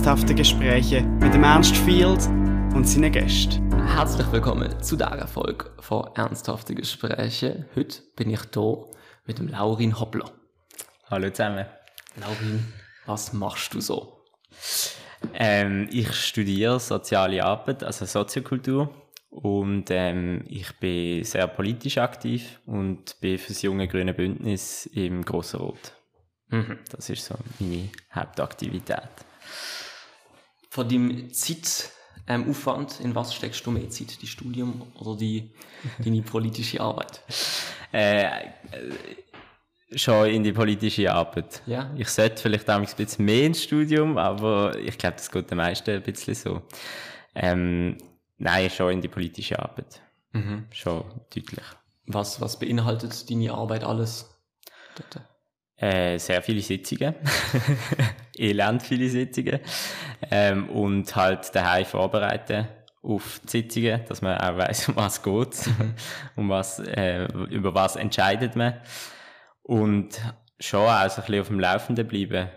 ernsthafte Gespräche mit dem Ernst Field und seinen Gästen. Herzlich willkommen zu dieser Folge von Ernsthafte Gespräche. Heute bin ich hier mit dem Laurin Hoppler. Hallo zusammen. Laurin, was machst du so? Ähm, ich studiere soziale Arbeit, also Soziokultur. Und ähm, ich bin sehr politisch aktiv und bin für das junge grüne Bündnis im Grossen Rot. Mhm. Das ist so meine Hauptaktivität. Von deinem Zeitaufwand, ähm, in was steckst du mehr Zeit? Die Studium oder die, deine politische Arbeit? Äh, äh, schon in die politische Arbeit. Ja. Ich sollte vielleicht ein bisschen mehr ins Studium, aber ich glaube, das geht den meisten ein bisschen so. Ähm, nein, schon in die politische Arbeit. Mhm. Schon deutlich. Was, was beinhaltet deine Arbeit alles? Dort? Äh, sehr viele Sitzungen. Elend viele Sitzungen. Ähm, und halt daheim vorbereiten auf die Sitzungen, dass man auch weiß, um was geht, mhm. um was, äh, über was entscheidet man. Und schon auch so ein bisschen auf dem Laufenden bleiben.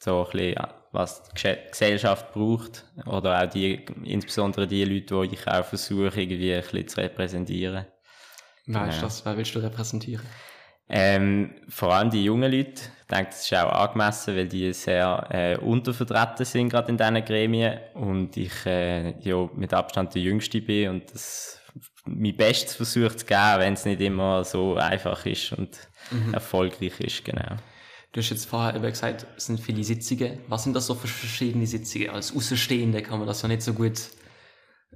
So ein bisschen, was die Gesellschaft braucht. Oder auch die, insbesondere die Leute, die ich auch versuche, irgendwie ein bisschen zu repräsentieren. Wer ist das? Wer willst du repräsentieren? Ähm, vor allem die jungen Leute, ich denke, das ist auch angemessen, weil die sehr äh, untervertreten sind, gerade in diesen Gremien. Und ich äh, ja, mit Abstand der Jüngste bin und das mein Bestes versucht zu geben, wenn es nicht immer so einfach ist und mhm. erfolgreich ist, genau. Du hast jetzt vorher eben gesagt, es sind viele Sitzungen. Was sind das so für verschiedene Sitzungen? Als Außenstehende kann man das ja nicht so gut,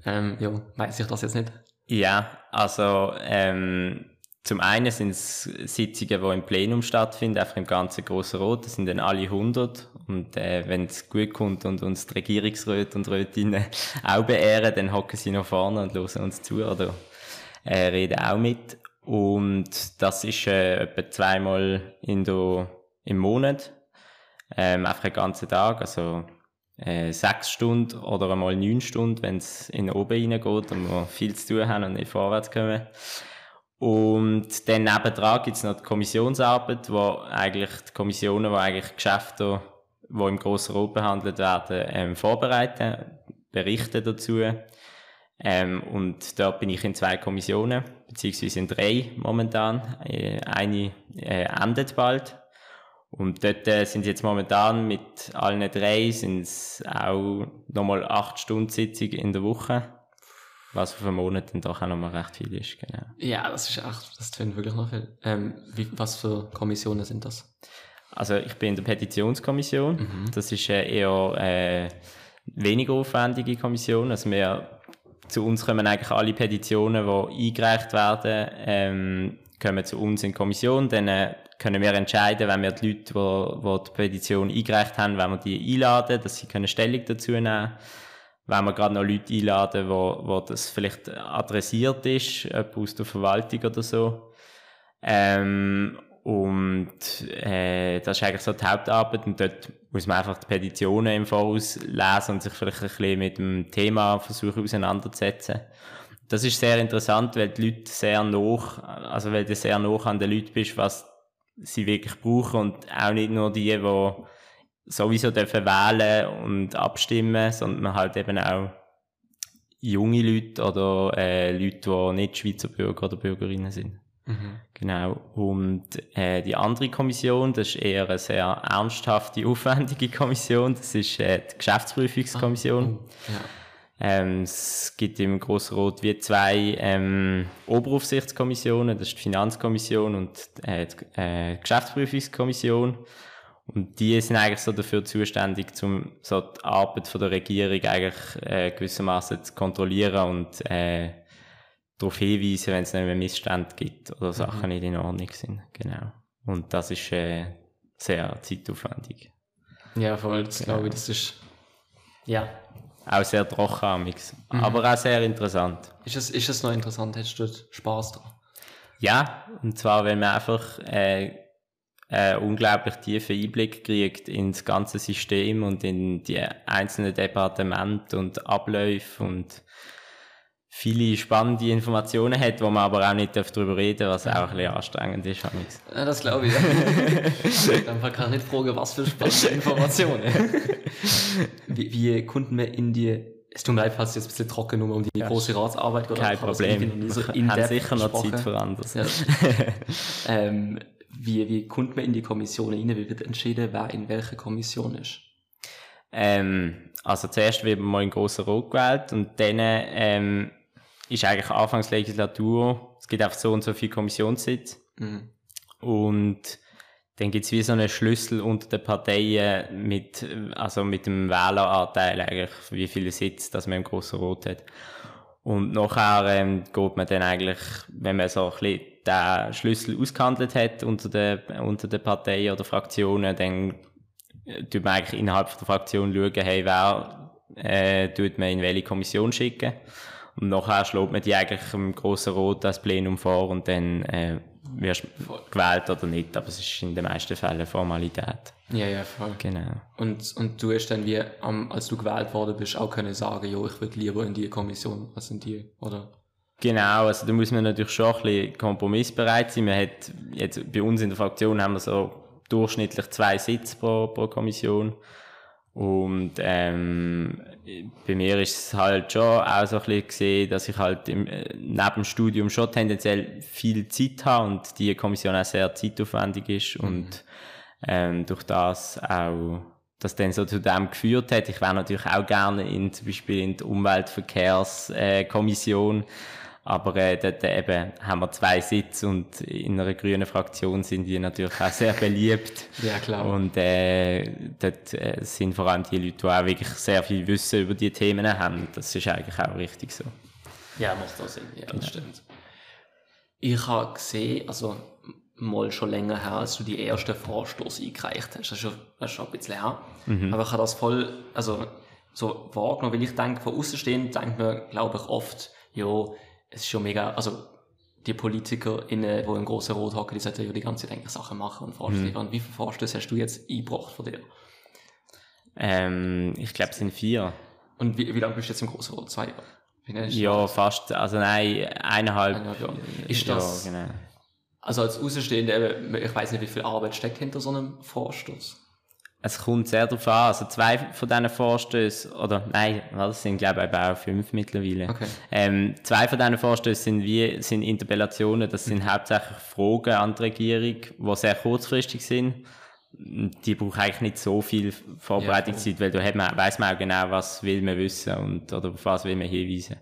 ähm, ja, weiß ich das jetzt nicht. Ja, also ähm, zum einen sind es Sitzungen, die im Plenum stattfinden, einfach im ganzen Grossen Rot. Das sind dann alle 100. Und äh, wenn es gut kommt und uns die Regierungsräte und Rätinnen auch beehren, dann hocken sie noch vorne und hören uns zu oder äh, reden auch mit. Und das ist äh, etwa zweimal in der, im Monat. Ähm, einfach einen ganzen Tag, also äh, sechs Stunden oder einmal neun Stunden, wenn es in oben reingeht und wir viel zu tun haben und nicht vorwärts kommen. Und dann nebendran gibt es noch die Kommissionsarbeit, wo eigentlich die Kommissionen, wo eigentlich Geschäfte, die im Grossen Rot behandelt werden, ähm, vorbereiten, berichten dazu. Ähm, und dort bin ich in zwei Kommissionen, beziehungsweise in drei momentan. Äh, eine äh, endet bald. Und dort äh, sind jetzt momentan mit allen drei sind es auch nochmal acht Stunden Sitzung in der Woche. Was für einen Monat dann doch auch nochmal recht viel ist, genau. Ja, das ist echt, das tönt wirklich noch viel. Ähm, wie, was für Kommissionen sind das? Also ich bin in der Petitionskommission. Mhm. Das ist eine eher äh, weniger aufwendige Kommission. Also wir, zu uns kommen eigentlich alle Petitionen, die eingereicht werden, ähm, kommen zu uns in die Kommission. Dann äh, können wir entscheiden, wenn wir die Leute, die, die die Petition eingereicht haben, wenn wir die einladen, dass sie können Stellung dazu nehmen können wenn wir gerade noch Leute einladen, wo, wo das vielleicht adressiert ist, jemand aus der Verwaltung oder so. Ähm, und äh, das ist eigentlich so die Hauptarbeit und dort muss man einfach die Petitionen im Voraus lesen und sich vielleicht ein bisschen mit dem Thema versuchen auseinanderzusetzen. Das ist sehr interessant, weil die Leute sehr noch, also weil du sehr noch an den Leuten bist, was sie wirklich brauchen und auch nicht nur die, die sowieso dürfen wählen und abstimmen, sondern man halt eben auch junge Leute oder äh, Leute, die nicht Schweizer Bürger oder Bürgerinnen sind. Mhm. Genau. Und äh, die andere Kommission, das ist eher eine sehr ernsthafte, aufwendige Kommission. Das ist äh, die Geschäftsprüfungskommission. Ah, oh, ja. ähm, es gibt im Grossrot wie zwei ähm, Oberaufsichtskommissionen. Das ist die Finanzkommission und äh, die äh, Geschäftsprüfungskommission. Und die sind eigentlich so dafür zuständig, um so die Arbeit von der Regierung eigentlich äh, gewissermaßen zu kontrollieren und äh, darauf hinweisen, wenn es nicht mehr Missstände gibt oder mhm. Sachen nicht in Ordnung sind. Genau. Und das ist äh, sehr zeitaufwendig. Ja, voll. Das genau. glaube ich, das ist ja auch sehr trocken, mhm. aber auch sehr interessant. Ist es, ist es noch interessant? Hättest du Spaß daran? Ja, und zwar, weil man einfach äh, äh, unglaublich tiefen Einblick kriegt ins ganze System und in die einzelnen Departemente und Abläufe und viele spannende Informationen hat, wo man aber auch nicht darüber reden darf, was auch ein bisschen anstrengend ist. Ja, das glaube ich. Dann kann ich nicht fragen, was für spannende Informationen. wie, wie konnten wir in die es tut mir leid, falls ich jetzt ein bisschen trocken nur um die ja, große Ratsarbeit geht. Kein Problem. So wir haben sicher noch Zeit für anderes. Ja. ähm, wie, wie kommt man in die Kommission rein? Wie wird entschieden, wer in welcher Kommission ist? Ähm, also zuerst wird man mal in grossen Rot gewählt und dann ähm, ist eigentlich Anfangslegislatur, es gibt einfach so und so viele Kommissionssitze. Mhm. Und dann gibt es wie so einen Schlüssel unter den Parteien mit, also mit dem Wähleranteil eigentlich, wie viele Sitze dass man im Grossen Rot hat. Und nachher ähm, geht man dann eigentlich, wenn man so ein bisschen den Schlüssel ausgehandelt hat unter den, unter den Parteien oder Fraktionen, dann äh, tut man eigentlich innerhalb der Fraktion schauen, hey, wer äh, tut man in welche Kommission schicken. Und nachher schlägt man die eigentlich im grossen Rot als Plenum vor und dann äh, wirst du gewählt oder nicht. Aber es ist in den meisten Fällen Formalität. Ja, ja, voll. Genau. Und, und du hast dann wie, als du gewählt worden bist, auch können sagen, jo, ich würde lieber in die Kommission als in die, oder? Genau, also da muss man natürlich schon ein bisschen kompromissbereit sein. Man hat jetzt bei uns in der Fraktion haben wir so durchschnittlich zwei Sitze pro, pro Kommission. Und ähm, bei mir ist es halt schon auch so ein bisschen gesehen, dass ich halt im, äh, neben dem Studium schon tendenziell viel Zeit habe und die Kommission auch sehr zeitaufwendig ist mhm. und ähm, durch das auch das dann so zu dem geführt hat. Ich wäre natürlich auch gerne in zum Beispiel in die Umweltverkehrskommission, äh, aber äh, dort eben haben wir zwei Sitze und in einer grünen Fraktion sind die natürlich auch sehr beliebt. ja, klar. Und äh, dort äh, sind vor allem die Leute, die auch wirklich sehr viel Wissen über die Themen haben. Das ist eigentlich auch richtig so. Ja, macht auch Sinn. Ja, das genau. stimmt. Ich habe gesehen, also mal schon länger her, als du die ersten Vorstoß eingereicht hast. Das ist schon, das ist schon ein bisschen her. Mhm. Aber ich habe das voll, also so wahrgenommen, weil ich denke, von außen stehen, denkt man, glaube ich, oft, ja, es ist schon mega, also die PolitikerInnen, die im grossen Rot hocken, die sollten ja die ganze Zeit eigentlich Sachen machen und Vorstöße. Mhm. Wie viele Vorstöße hast du jetzt eingebracht von dir? Ähm, ich glaube, es sind vier. Und wie, wie lange bist du jetzt im grossen Rot? Zwei Jahre? Ja, fast, also nein, eineinhalb. eineinhalb Jahre. Ist das, ja, genau. also als Außenstehender, ich weiß nicht, wie viel Arbeit steckt hinter so einem Vorstoß? Es kommt sehr darauf an. Also zwei von diesen Vorstößen, oder nein, das sind glaube ich auch fünf mittlerweile. Okay. Ähm, zwei von diesen Vorstößen sind wie, sind Interpellationen, das sind mhm. hauptsächlich Fragen an die Regierung, die sehr kurzfristig sind. Die brauchen eigentlich nicht so viel Vorbereitungszeit, ja, weil da hat man, weiss man auch genau, was will man wissen und, oder auf was will man hinweisen.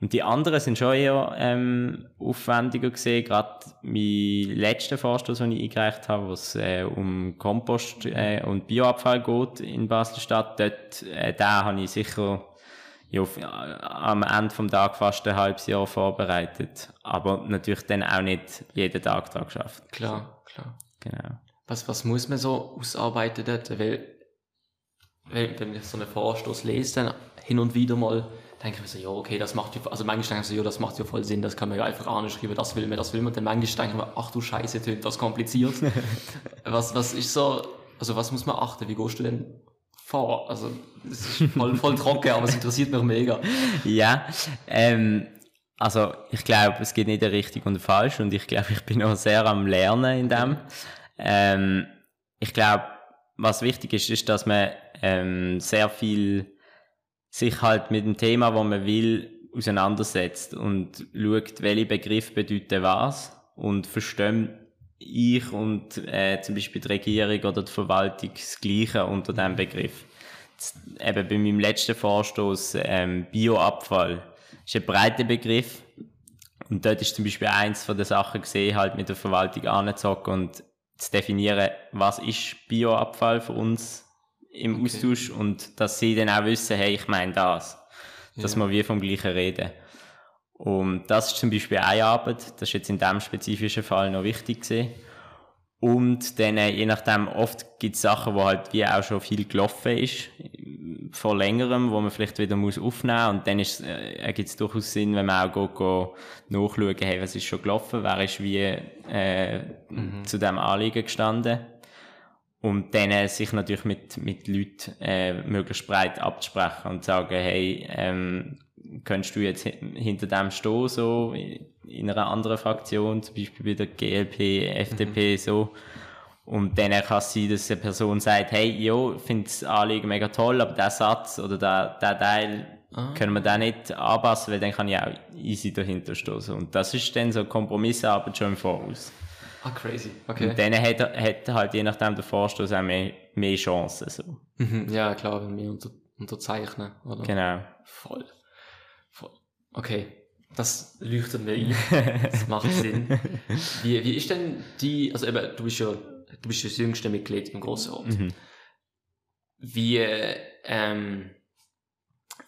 Und die anderen sind schon eher ähm, aufwendiger gesehen. Gerade mein letzter Vorstoß, den ich eingereicht habe, wo es äh, um Kompost äh, und Bioabfall geht in Basel-Stadt, dort, äh, da habe ich sicher ja, äh, am Ende vom Tag fast ein halbes Jahr vorbereitet. Aber natürlich dann auch nicht jeden Tag daran geschafft. Klar, klar. Genau. Was, was muss man so ausarbeiten dort? Weil, wenn ich so einen Vorstoß lese, dann hin und wieder mal denke ich mir so, ja, okay, das macht ja, also manchmal denke ich so, ja, das macht ja voll Sinn, das kann man ja einfach anschreiben, das will man, das will man. Dann manchmal denke ich mir, ach du Scheiße, tönt das kompliziert. was, was ist so, also was muss man achten? Wie gehst du denn vor? Also, das ist voll, voll trocken, aber es interessiert mich mega. Ja, ähm, also ich glaube, es geht nicht richtig und falsch und ich glaube, ich bin auch sehr am Lernen in dem. Ähm, ich glaube, was wichtig ist, ist, dass man ähm, sehr viel sich halt mit dem Thema, wo man will, auseinandersetzt und schaut, welche Begriffe bedeuten was und verstehen ich und äh, zum Beispiel die Regierung oder die Verwaltung das Gleiche unter diesem Begriff. Das, eben bei meinem letzten Vorstoß ähm, Bioabfall ist ein breiter Begriff und dort ist zum Beispiel eins von den Sachen gesehen, halt mit der Verwaltung anzocken und zu definieren, was ist Bioabfall für uns im okay. Austausch und dass sie dann auch wissen, hey, ich meine das. Dass ja. wir wie vom Gleichen reden. Und das ist zum Beispiel eine Arbeit, das ist jetzt in diesem spezifischen Fall noch wichtig gewesen. Und dann, äh, je nachdem, oft gibt es Sachen, wo halt wie auch schon viel gelaufen ist, vor längerem, wo man vielleicht wieder muss aufnehmen muss. Und dann ist, äh, ergibt es durchaus Sinn, wenn man auch geht, geht nachschauen, hey, was ist schon gelaufen, wer ist wie äh, mhm. zu dem Anliegen gestanden. Und dann sich natürlich mit, mit Leuten äh, möglichst breit abzusprechen und zu sagen, hey, ähm, könntest du jetzt hinter dem stehen, so in einer anderen Fraktion, zum Beispiel bei der GLP, FDP, mhm. so. Und dann kann es sein, dass eine Person sagt, hey, jo, ich finde das Anliegen mega toll, aber der Satz oder der, der Teil ah. können wir den nicht anpassen, weil dann kann ich auch easy dahinter stoßen. Und das ist dann so Kompromissarbeit schon im Voraus. Ah, crazy. Okay. Und dann hat, hat halt je nachdem der Vorstoß auch mehr, mehr Chancen. So. Mhm. Ja, klar, wenn wir unter, unterzeichnen, oder? Genau. Voll. Voll. Okay. Das leuchtet mir ein. Das macht Sinn. Wie, wie ist denn die, also eben, du bist ja, du bist das jüngste Mitglied im Grossen Rat. Mhm. Wie, ähm,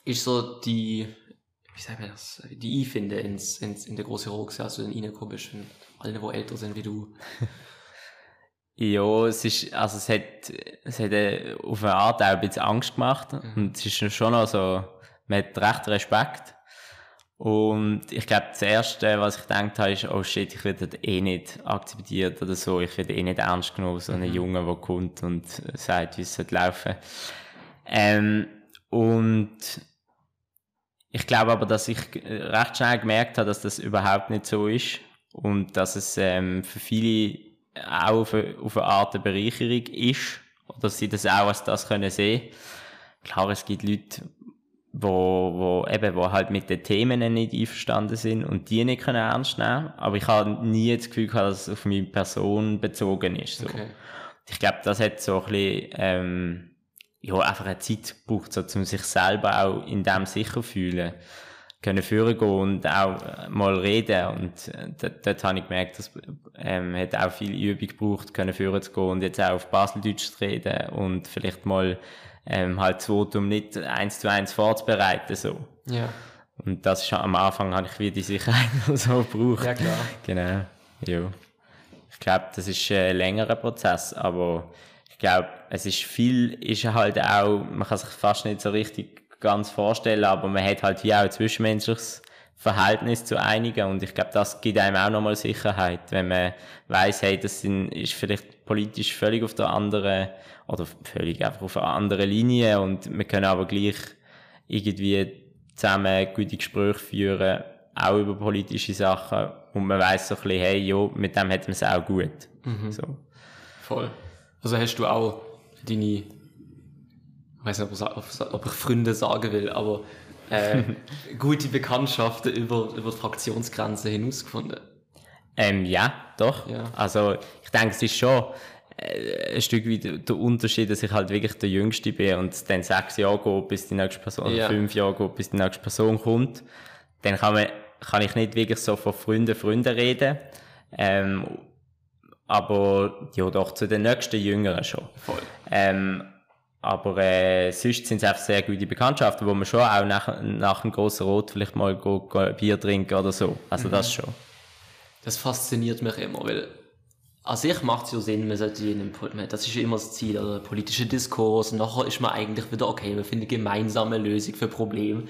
ist so die, wie sagt man das, die Einfinde ins, ins, in der großen Roxe, als du dann reingekommen bist, alle, die älter sind wie du? ja, es ist, also es hat, es hat äh, auf eine Art auch ein bisschen Angst gemacht. Mhm. Und es ist schon noch so, man hat recht Respekt. Und ich glaube, das Erste, was ich gedacht habe, ist, oh shit, ich werde eh nicht akzeptiert oder so. Ich werde eh nicht ernst genommen, so einen mhm. Junge, der kommt und sagt, wie es laufen ähm, Und ich glaube aber, dass ich recht schnell gemerkt habe, dass das überhaupt nicht so ist und dass es ähm, für viele auch auf, auf eine Art eine Bereicherung ist oder dass sie das auch als das können sehen. Klar, es gibt Leute, wo, wo eben, wo halt mit den Themen nicht einverstanden sind und die nicht können ernst nehmen. Aber ich habe nie das Gefühl gehabt, dass es auf meine Person bezogen ist. So. Okay. Ich glaube, das hat so ein bisschen, ähm, ja, einfach eine Zeit gebraucht, so, um sich selber auch in dem sicher fühlen können führen gehen und auch mal reden und äh, dort, dort habe ich gemerkt, dass ähm, hat auch viel Übung gebraucht, können führen zu gehen und jetzt auch auf Baseldeutsch zu reden und vielleicht mal ähm, halt das Votum nicht eins zu eins vorzubereiten so. Ja. Und das ist am Anfang habe ich wieder die Sicherheit so gebraucht. Ja klar. Genau. Ja. Ich glaube, das ist ein längerer Prozess, aber glaube, es ist viel, ist halt auch, man kann sich fast nicht so richtig ganz vorstellen, aber man hat halt wie auch ein zwischenmenschliches Verhältnis zu einigen und ich glaube, das gibt einem auch nochmal Sicherheit, wenn man weiß, hey, das sind, ist vielleicht politisch völlig auf der anderen oder völlig einfach auf einer anderen Linie und wir können aber gleich irgendwie zusammen gute Gespräche führen, auch über politische Sachen und man weiß so ein bisschen, hey, jo, mit dem hat man es auch gut. Mhm. So. Voll. Also hast du auch deine, ich weiß nicht, ob ich Freunde sagen will, aber äh, gute Bekanntschaften über, über die Fraktionsgrenzen hinausgefunden? Ähm, ja, doch. Ja. Also ich denke, es ist schon äh, ein Stück weit der Unterschied, dass ich halt wirklich der Jüngste bin und dann sechs Jahre gehe, bis die nächste Person, ja. fünf Jahre gehe, bis die nächste Person kommt. Dann kann, man, kann ich nicht wirklich so von Freunden, Freunden reden. Ähm, aber ja, doch zu den nächsten Jüngeren schon. Voll. Ähm, aber äh, sonst sind es einfach sehr gute Bekanntschaften, wo man schon auch nach, nach einem grossen Rot vielleicht mal go, go Bier trinken oder so. Also mhm. das schon. Das fasziniert mich immer, weil an sich macht es ja Sinn, man sollte jeden, das ist ja immer das Ziel, also politische Diskurs, und nachher ist man eigentlich wieder, okay, wir finden eine gemeinsame Lösung für Probleme.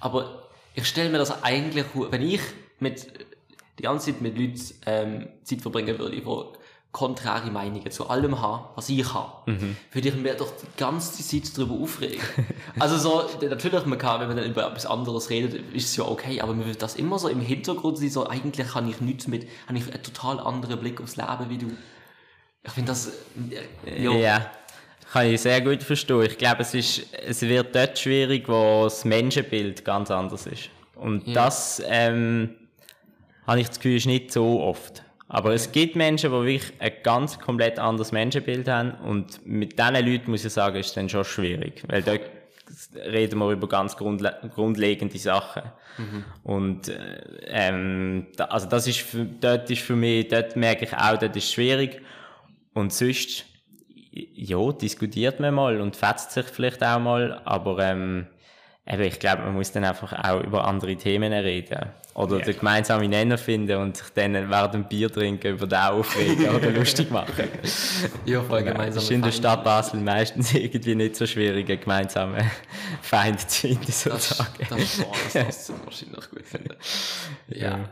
Aber ich stelle mir das eigentlich, wenn ich mit, die ganze Zeit mit Leuten ähm, Zeit verbringen würde, die konträre Meinungen zu allem haben, was ich habe, mhm. würde ich mir doch die ganze Zeit darüber aufregen. also so, natürlich, man kann, wenn man dann über etwas anderes redet, ist es ja okay, aber man wird das immer so im Hintergrund sein, so eigentlich habe ich nichts mit, habe ich einen total anderen Blick aufs Leben wie du. Ich finde das, äh, ja. ja. Kann ich sehr gut verstehen. Ich glaube, es ist, es wird dort schwierig, wo das Menschenbild ganz anders ist. Und ja. das, ähm, habe ich das Gefühl, ist nicht so oft. Aber es gibt Menschen, die wirklich ein ganz komplett anderes Menschenbild haben und mit diesen Leuten, muss ich sagen, ist es dann schon schwierig, weil dort reden wir über ganz grundle grundlegende Sachen. Mhm. Und äh, ähm, da, also das ist für, dort ist für mich, dort merke ich auch, dort ist es schwierig. Und sonst, ja, diskutiert man mal und fetzt sich vielleicht auch mal, aber ähm, eben, ich glaube, man muss dann einfach auch über andere Themen reden. Oder yeah. den gemeinsamen Nenner finden und sich dann während dem Bier trinken über den aufregen oder lustig machen. ja, voll gemeinsam. Das ist in der Stadt Basel meistens irgendwie nicht so schwierig, einen gemeinsamen Feind zu finden, sozusagen. Das, das, boah, das lässt sich wahrscheinlich gut finden. Ja. ja.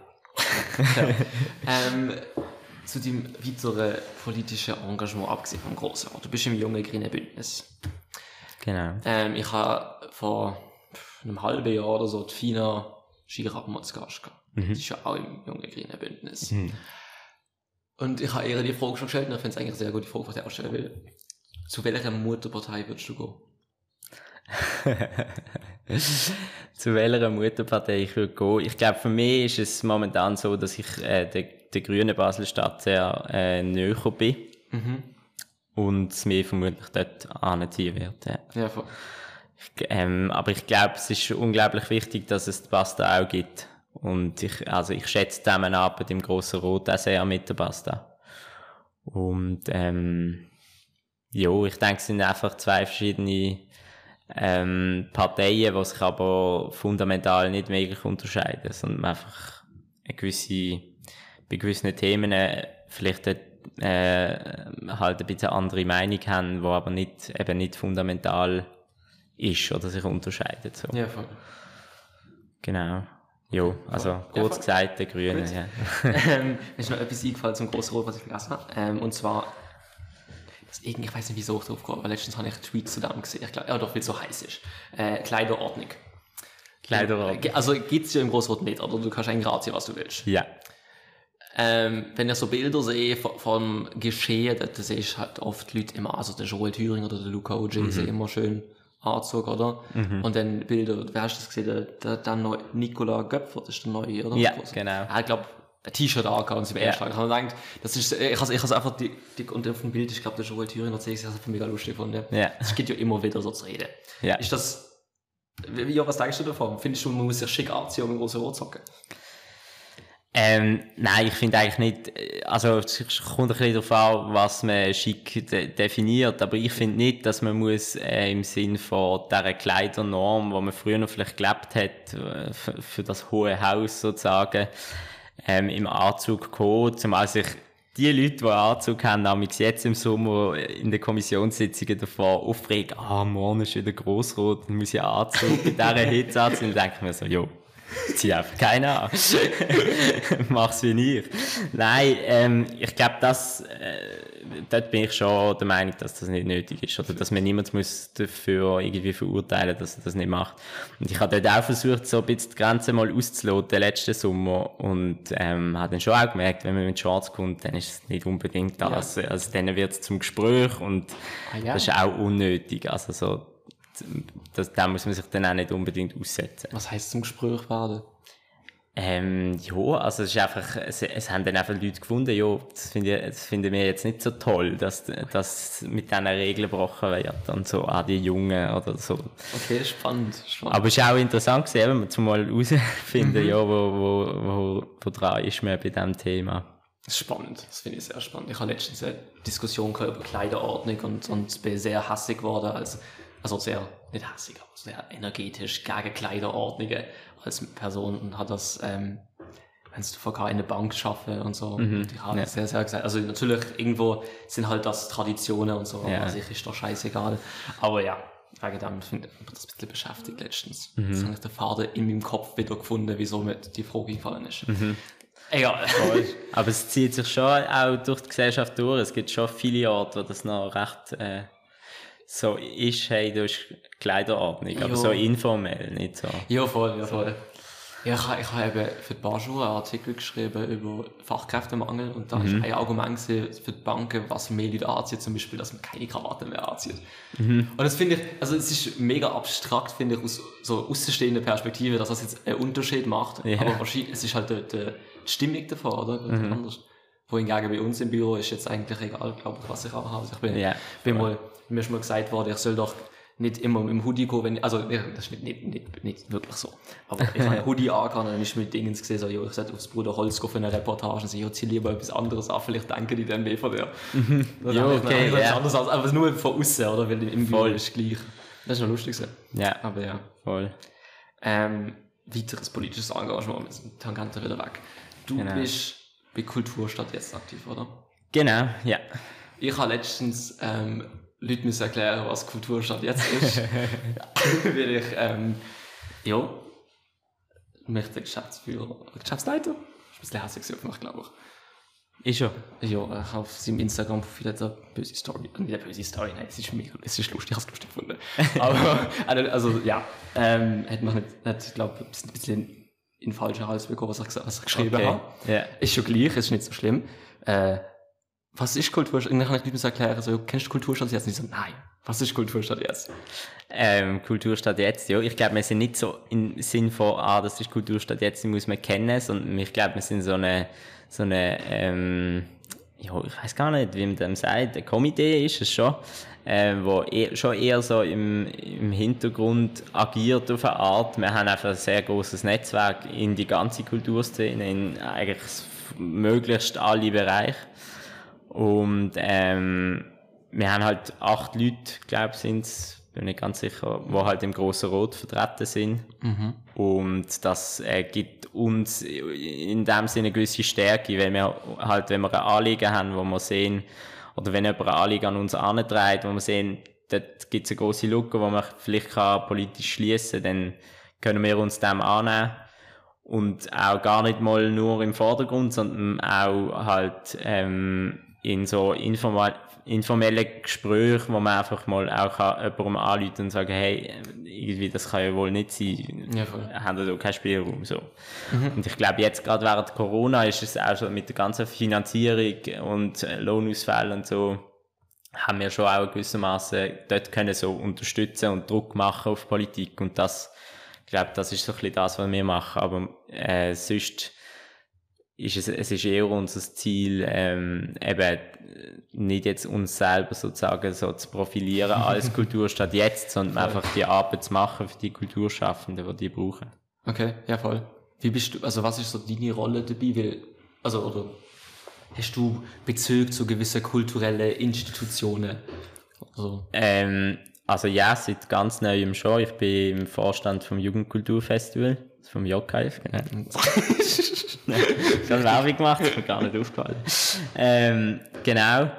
ähm, zu deinem weiteren politischen Engagement, abgesehen vom Grossen Du bist im jungen Grünen Bündnis. Genau. Ähm, ich habe vor einem halben Jahr oder so die Fina Gast gehabt. Mhm. Die ist ja auch im Jungen Grünen Bündnis. Mhm. Und ich habe ihr die Frage schon gestellt und ich finde es eigentlich eine sehr gute Frage, was ich auch stellen will. Zu welcher Mutterpartei würdest du gehen? zu welcher Mutterpartei ich würde gehen. Ich glaube, für mich ist es momentan so, dass ich äh, der, der grünen Basel-Stadt sehr äh, näher bin. Mhm. Und es mir vermutlich dort anziehen wird. Ja. ja voll. Ähm, aber ich glaube, es ist unglaublich wichtig, dass es die Pasta auch gibt. Und ich, also ich schätze die Zusammenarbeit im Grossen Rot auch sehr mit der Pasta. Und, ähm, ja, ich denke, es sind einfach zwei verschiedene ähm, Parteien, die sich aber fundamental nicht wirklich unterscheiden, sondern einfach eine gewisse, bei gewissen Themen äh, vielleicht äh, halt ein bisschen andere Meinung haben, die aber nicht, eben nicht fundamental ist oder sich unterscheidet. So. Ja, voll. Genau. Jo, also kurz ja, gesagt, der Grüne. Ja. ähm, mir ist noch etwas eingefallen zum grossen Rot, was ich vergessen habe. Ähm, und zwar das irgendwie, ich weiß nicht, wieso ich drauf komme, aber letztens habe ich einen Tweet zu dem gesehen. Ich glaube, ja, doch, weil es so heiß ist. Äh, Kleiderordnung. Kleiderordnung. Äh, also gibt es ja im Großrot nicht, oder du kannst eigentlich anziehen, was du willst. Ja. Ähm, wenn ich so Bilder sehe vom Geschehen, da, da sehe ich halt oft Leute immer, also der Joel Thüring oder der Luca OJ mhm. immer schön Anzug, oder? Mhm. Und dann Bilder, wer hast das gesehen? Der, der, der neue Nikola Göpfer, das ist der neue, oder? Ja, genau. Ja, ich glaube, ein T-Shirt angehabt und sie im ja. Ich habe gedacht, das ist, ich habe ich einfach die, und auf dem Bild, ich glaube, der Joel Thüringen das einfach mega lustig gefunden. Ja. Es geht ja immer wieder so zu reden. Ja. Ist das, wie, was denkst du davon? Findest du, man muss sich schick anziehen um große Rot zocken? Ähm, nein, ich finde eigentlich nicht, also es kommt ein bisschen darauf an, was man schick de definiert, aber ich finde nicht, dass man muss äh, im Sinn von dieser Kleidernorm, wo man früher noch vielleicht gelebt hat, äh, für das hohe Haus sozusagen, ähm, im Anzug gekommen, zumal sich die Leute, die Anzug haben, nämlich jetzt im Sommer in den Kommissionssitzungen davor aufregen, ah, morgen ist wieder Grossrot, dann muss ich Anzug bei dieser Hitze anziehen, dann denke ich mir so, jo, zieh einfach keinen an. Mach's wie ich. Nein, ähm, ich glaube, das, äh, dort bin ich schon der Meinung, dass das nicht nötig ist. Oder dass man niemand muss dafür irgendwie verurteilen, dass er das nicht macht. Und ich habe dort auch versucht, so ein bisschen die Grenze mal auszuloten, letzten Sommer. Und, ähm, habe dann schon auch gemerkt, wenn man mit Schwarz kommt, dann ist es nicht unbedingt das. Ja. Also, dann wird es zum Gespräch und ah, ja. das ist auch unnötig. Also, so, das, da muss man sich dann auch nicht unbedingt aussetzen. Was heisst zum Gespräch werden? Ähm, ja, also es ist einfach, es, es haben dann einfach Leute gefunden, ja, das, finde das finden wir jetzt nicht so toll, dass, dass mit diesen Regeln gebrochen wird und so, an die Jungen oder so. Okay, spannend, spannend. Aber es ist auch interessant gesehen, wenn man zumal herausfinden, mhm. ja, wo, wo, wo, wo dran ist man bei diesem Thema. Das ist spannend, das finde ich sehr spannend. Ich habe letztens eine Diskussion über Kleiderordnung und, und bin sehr hassig geworden, als, also sehr, nicht hassig, aber sehr energetisch gegen Kleiderordnungen als Person und hat das, ähm, wenn du VK in eine Bank schaffe und so, mhm. die haben ja. sehr, sehr gesagt. Also natürlich, irgendwo sind halt das Traditionen und so, ja. aber sich ist doch scheißegal. Aber ja, wegen dem finde ich das ein bisschen beschäftigt letztens. Mhm. Jetzt habe ich den Faden in meinem Kopf wieder gefunden, wieso mir die Frage gefallen ist. Mhm. Egal. aber es zieht sich schon auch durch die Gesellschaft durch. Es gibt schon viele Orte, wo das noch recht äh, so ist, hey, du hast Kleiderordnung, aber so informell, nicht so. Ja, voll, ja, voll. Ja, ich, ich habe eben für die Barschuhe einen Artikel geschrieben über Fachkräftemangel und da mhm. ist ein Argument für die Banken, was mehr Leute anzieht, zum Beispiel, dass man keine Krawatte mehr anzieht. Mhm. Und das finde ich, also es ist mega abstrakt, finde ich, aus so außenstehender Perspektive, dass das jetzt einen Unterschied macht, ja. aber wahrscheinlich, es ist halt die, die Stimmung davon, oder? Mhm. Anders. Wohingegen bei uns im Büro ist jetzt eigentlich egal, glaube ich, was ich anhabe. Also ich bin, ja. bin mal mir ist mal gesagt worden, ich soll doch nicht immer im Hoodie gehen, wenn, also, das ist nicht, nicht, nicht, nicht wirklich so. Aber ich habe einen Hoodie angehabt und dann ist mit Dingens gesehen, so, jo, ich sollte aufs Bruder Holz gehen für eine Reportage und so, jo, zieh lieber etwas anderes an, vielleicht denken die dann mehr von dir. Mhm. jo, okay, ja. anders als, aber nur von außen, oder? Weil im Büro ist gleich. Das ist noch lustig so. Ja. Aber ja. Voll. Ähm, weiteres politisches Engagement, wir sind Tangente wieder weg. Du genau. bist bei Kulturstadt jetzt aktiv, oder? Genau, ja. Ich habe letztens, ähm, Leute müssen erklären, was Kulturstadt jetzt ist. Weil ich, ähm, ja, mich der Geschäftsführer, Geschäftsleiter, ist ein bisschen hässlich auf mich, glaube ich. Ist er? Ja, ich auf seinem Instagram-Profil hat er eine böse Story. Nicht eine böse Story, nein, es ist mega, es ist lustig, ich habe es lustig gefunden. Aber, also, also ja, ähm, hat mich nicht, nicht glaube ich, ein bisschen in den falschen Hals bekommen, was ich, was ich geschrieben Okay, habe. ja. Ist schon gleich, ist nicht so schlimm. Äh, was ist Kulturstadt? Und dann kann ich Leuten erklären, so, kennst du Kulturstadt jetzt? Und ich so, nein, was ist Kulturstadt jetzt? Ähm, Kulturstadt jetzt, ja. Ich glaube, wir sind nicht so im Sinn von, ah, das ist Kulturstadt jetzt, die muss man kennen, sondern ich glaube, wir sind so eine, so eine, ähm, ja, ich weiß gar nicht, wie man dem sagt, ein Komitee ist es schon, äh, wo eh, schon eher so im, im Hintergrund agiert auf eine Art. Wir haben einfach ein sehr großes Netzwerk in die ganze Kulturszene, in eigentlich möglichst alle Bereiche. Und ähm, wir haben halt acht Leute, glaube ich, sind bin nicht ganz sicher, die halt im Grossen Rot vertreten sind. Und das äh, gibt uns in dem Sinne eine gewisse Stärke, weil wir halt, wenn wir ein Anliegen haben, wo wir sehen, oder wenn jemand ein Anliegen an uns antreibt, wo wir sehen, dort gibt es eine grosse Lücke, wo man vielleicht kann politisch schließen kann, dann können wir uns dem annehmen. Und auch gar nicht mal nur im Vordergrund, sondern auch halt ähm, in so informal, informellen Gesprächen, wo man einfach mal auch kann, jemandem anrufen und sagen, hey, irgendwie, das kann ja wohl nicht sein. Ja, voll. Haben da so keinen Spielraum, so. Und ich glaube, jetzt gerade während Corona ist es auch schon mit der ganzen Finanzierung und äh, Lohnausfällen und so, haben wir schon auch gewissermaßen dort können so unterstützen und Druck machen auf Politik und das, ich glaube, das ist so ein bisschen das, was wir machen, aber äh, sonst ist es, es ist eher unser Ziel, ähm, eben nicht jetzt uns selber sozusagen so zu profilieren als Kulturstadt jetzt, sondern einfach die Arbeit zu machen für die Kulturschaffenden, die die brauchen. Okay, ja voll. Wie bist du, also was ist so deine Rolle dabei? Weil, also, oder hast du Bezug zu gewissen kulturellen Institutionen? Also, Ähm, also ja, seit ganz neuem schon. Ich bin im Vorstand vom Jugendkulturfestival, vom JKF, genau. Ich habe Werbung gemacht, ist mir gar nicht aufgefallen. Ähm, genau.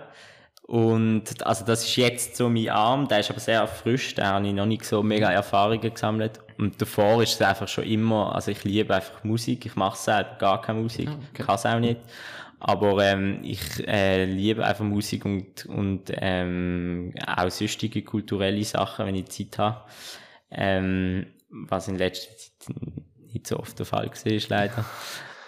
Und also das ist jetzt so mein Arm, der ist aber sehr frisch, da habe ich noch nicht so mega Erfahrungen gesammelt. Und davor ist es einfach schon immer, also ich liebe einfach Musik, ich mache selber gar keine Musik, okay. kann es auch nicht. Aber ähm, ich äh, liebe einfach Musik und, und ähm, auch sonstige kulturelle Sachen, wenn ich Zeit habe. Ähm, was in letzter Zeit nicht so oft der Fall war, ist leider.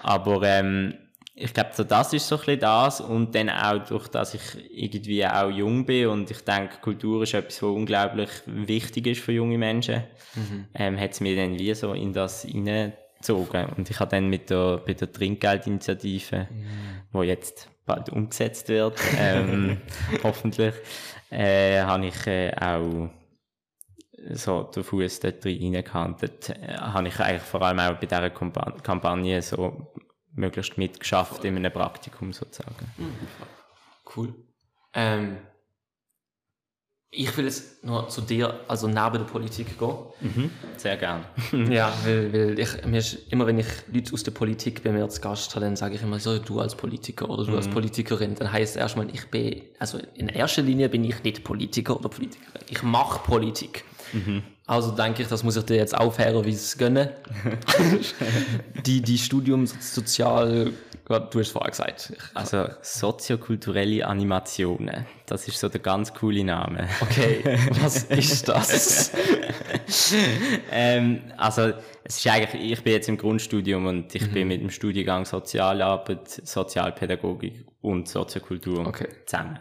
Aber ähm, ich glaube, so das ist so ein bisschen das und dann auch durch, dass ich irgendwie auch jung bin und ich denke, Kultur ist etwas, was unglaublich wichtig ist für junge Menschen, ähm, hat es mir dann wie so in das hineingezogen. Und ich habe dann mit der, bei der Trinkgeldinitiative, wo jetzt bald umgesetzt wird, ähm, hoffentlich, äh, habe ich äh, auch so den Fuß dort reingehauen. Dort äh, habe ich eigentlich vor allem auch bei dieser Kampa- Kampagne so möglichst mitgeschafft in einem Praktikum sozusagen. cool. Ähm, ich will jetzt noch zu dir, also neben der Politik gehen. Sehr gern. Ja, weil, weil ich, mir ist, immer wenn ich Leute aus der Politik bei mir zu Gast habe, dann sage ich immer so, du als Politiker oder du als Politikerin. Dann heißt es erstmal, ich bin, also in erster Linie bin ich nicht Politiker oder Politikerin. Ich mache Politik. Also denke ich, das muss ich dir jetzt aufhören, wie es gönnen. die, die Studium so- Sozial, du hast es vorher gesagt. Also soziokulturelle Animationen, das ist so der ganz coole Name. okay, was ist das? ähm, also es ist eigentlich, ich bin jetzt im Grundstudium und ich bin mit dem Studiengang Sozialarbeit, Sozialpädagogik und Soziokultur Okay. zusammen.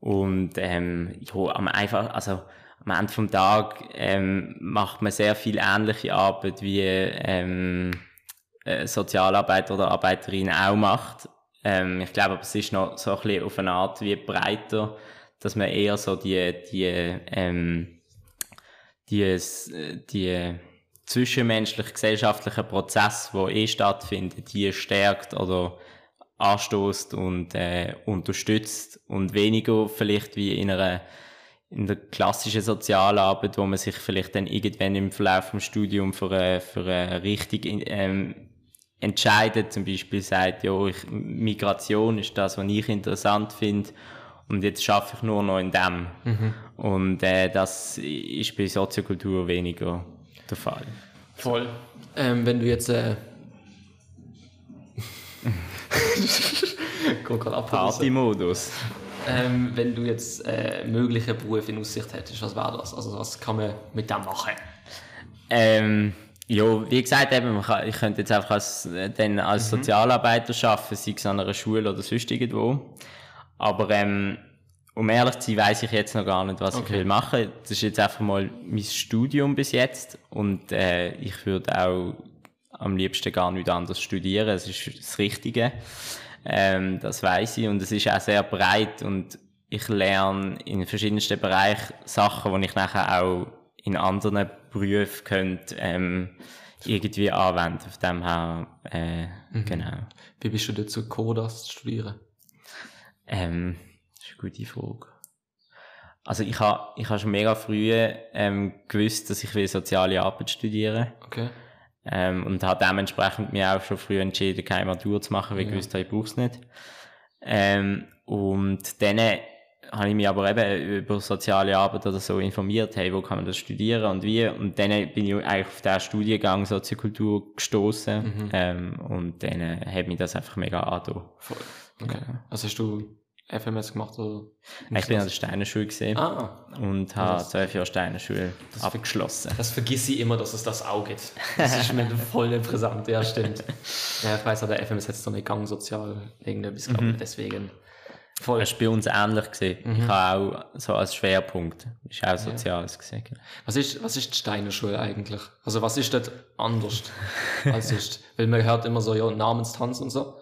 Und ähm, ja, am einfach, also am Ende vom Tag ähm, macht man sehr viel ähnliche Arbeit wie ähm, äh, Sozialarbeiter oder Arbeiterin auch macht. Ähm, ich glaube, aber es ist noch so ein bisschen auf eine Art wie breiter, dass man eher so die, die ähm, die, die zwischenmenschlich gesellschaftlichen Prozess, wo eh stattfinden, die stärkt oder anstoßt und äh, unterstützt und weniger vielleicht wie in einer in der klassischen Sozialarbeit, wo man sich vielleicht dann irgendwann im Verlauf des Studiums für eine, für eine Richtung ähm, entscheidet, zum Beispiel sagt, ja, ich, Migration ist das, was ich interessant finde und jetzt schaffe ich nur noch in dem. Und äh, das ist bei Soziokultur weniger der Fall. Voll. Ähm, wenn du jetzt, äh. Party-Modus. Ähm, wenn du jetzt äh, mögliche Berufe in Aussicht hättest, was wäre das? Also was kann man mit dem machen? Ähm, ja, wie gesagt, eben, kann, ich könnte jetzt einfach als, dann als Sozialarbeiter arbeiten, sei es an einer Schule oder sonst irgendwo. Aber ähm, um ehrlich zu sein, weiss ich jetzt noch gar nicht, was ich Okay. will machen. Das ist jetzt einfach mal mein Studium bis jetzt und äh, ich würde auch am liebsten gar nicht anderes studieren. Es ist das Richtige. Ähm, das weiß ich und es ist auch sehr breit und ich lerne in verschiedensten Bereichen Sachen, die ich nachher auch in anderen Berufen könnte, ähm, irgendwie anwenden. Von dem her, äh, genau. Wie bist du dazu gekommen, das zu studieren? Ähm, das ist eine gute Frage. Also ich habe ich ha schon mega früh ähm, gewusst, dass ich will soziale Arbeit studieren Okay. Ähm, und habe dementsprechend mir auch schon früh entschieden, keine Matur zu machen, weil ich Ja. gewusst habe, ich brauche es nicht. Ähm, und dann habe ich mich aber eben über soziale Arbeit oder so informiert, hey, wo kann man das studieren und wie. Und dann bin ich eigentlich auf den Studiengang Soziokultur gestoßen Mhm. ähm, und dann äh, hat mich das einfach mega angetan. Voll. Okay. Also hast du FMS gemacht oder? Ich bin an der Steiner Schule gesehen Ah, und habe zwölf Jahre Steiner Schule Das- abgeschlossen. das vergiss ich immer, dass es das auch gibt. Das ist mir voll interessant, ja, stimmt. Ja, ich weiß, aber FMS hat so eine Gangsozial irgendetwas, glaube ich, deswegen. Voll. Das war bei uns ähnlich. Gewesen. Mhm. Ich habe auch so als Schwerpunkt, ist auch Soziales gesehen. Was ist, was ist die Steiner Schule eigentlich? Also was ist dort anders als sonst? Weil man hört immer so, ja, Namenstanz und so.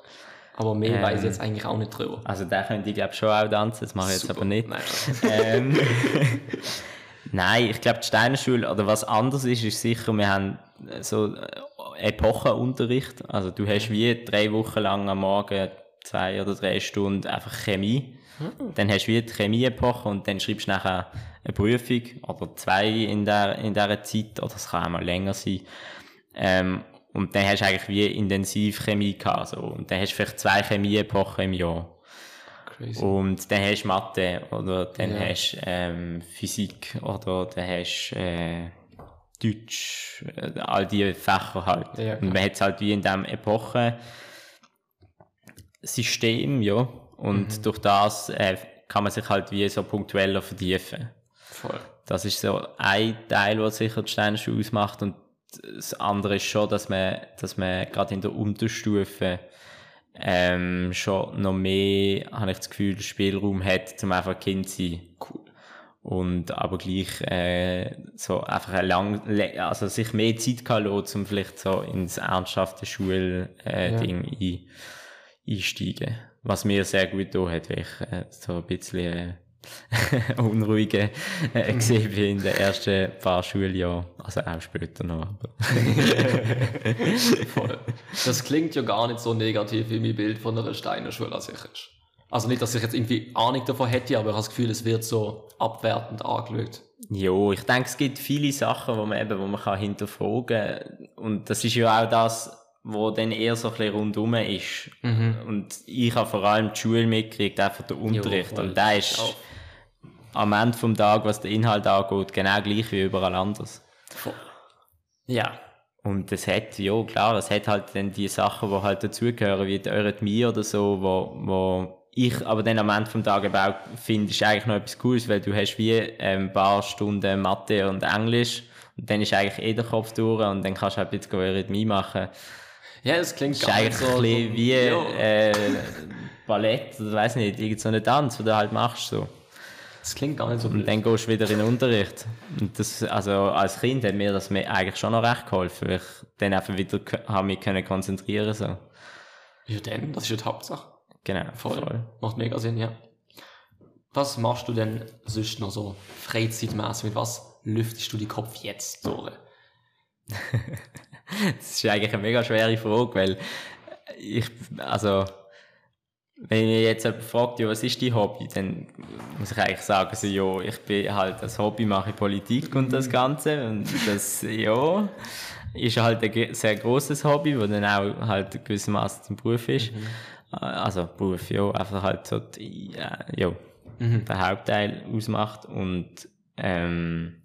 Aber mehr Ähm. weiß ich jetzt eigentlich auch nicht drüber. Also da könnte ich glaube schon auch tanzen, das mache ich jetzt Super. aber nicht. Nein. ähm, Nein, ich glaube, die Steiner Schule, oder was anders ist, ist sicher, wir haben so äh, Epochenunterricht. Also du hast wie drei Wochen lang am Morgen zwei oder drei Stunden einfach Chemie. Dann hast du wie die Chemie-Epoche und dann schreibst du nachher eine Prüfung oder zwei in der, in dieser Zeit, oder es kann auch mal länger sein. Ähm, und dann hast du eigentlich wie intensiv Chemie gehabt, so. Und dann hast du vielleicht zwei Chemie-Epochen im Jahr. Crazy. Und dann hast du Mathe, oder dann Ja. hast du ähm, Physik, oder dann hast du äh, Deutsch, äh, all diese Fächer halt. Ja, klar. und man hat es halt wie in diesem Epochen System, ja. Und Mhm. durch das äh, kann man sich halt wie so punktueller vertiefen. Voll. Das ist so ein Teil, was sicher die Steinerschule ausmacht. Und das andere ist schon, dass man, dass man gerade in der Unterstufe ähm, schon noch mehr, habe ich das Gefühl, Spielraum hat, um einfach Kind zu sein. Cool. Und aber gleich äh, so einfach ein lang, also sich mehr Zeit kann lassen, um vielleicht so ins ernsthafte Schul äh, Ja. Ding ein, einsteigen. Was mir sehr gut da hat, weil ich äh, so ein bisschen äh, unruhige äh, gesehen bin in den ersten paar Schuljahren. Also auch später noch. Voll. Das klingt ja gar nicht so negativ, wie mein Bild von einer Steiner Schule an sich ist. Also nicht, dass ich jetzt irgendwie Ahnung davon hätte, aber ich habe das Gefühl, es wird so abwertend angeschaut. Jo, ich denke, es gibt viele Sachen, wo man eben, wo man kann hinterfragen Und das ist ja auch das, wo dann eher so ein bisschen rundum ist. Und ich habe vor allem die Schule mitgekriegt, einfach der Unterricht. voll. Und der ist. Am Ende vom Tag, was den Inhalt angeht, genau gleich wie überall anders. Ja. Und das hat, ja klar, das hat halt dann die Sachen, die halt dazugehören, wie die Eurythmie oder so, wo, wo ich aber dann am Ende vom Tag eben auch finde, ist eigentlich noch etwas Cooles, weil du hast wie ähm, ein paar Stunden Mathe und Englisch und dann ist eigentlich eh der Kopf durch und dann kannst du halt bisschen Eurythmie machen. Ja, es klingt Das ist eigentlich so, ein bisschen wie Ja. äh, Ballett oder weiß nicht, irgend so Tanz, den du halt machst so. Es klingt gar nicht so Und blöd. dann gehst du wieder in den Unterricht. Und das, also als Kind hat mir das mir eigentlich schon noch recht geholfen, weil ich dann einfach wieder habe mich können konzentrieren so. Ja, dann, das ist ja die Hauptsache. Genau, Voll. Macht mega Sinn, ja. Was machst du denn sonst noch so freizeitmäßig? Mit was lüftest du den Kopf jetzt durch? Das ist eigentlich eine mega schwere Frage, weil ich, also, wenn mir jetzt jemand fragt, ja, was ist dein Hobby, dann muss ich eigentlich sagen, so, ja, ich bin halt, als Hobby mache ich Politik und das Ganze und das, ja, ist halt ein sehr großes Hobby, wo dann auch halt gewissermaßen zum Beruf ist. Also, Beruf, ja, einfach halt so, die, ja, ja, der Hauptteil ausmacht und, ähm,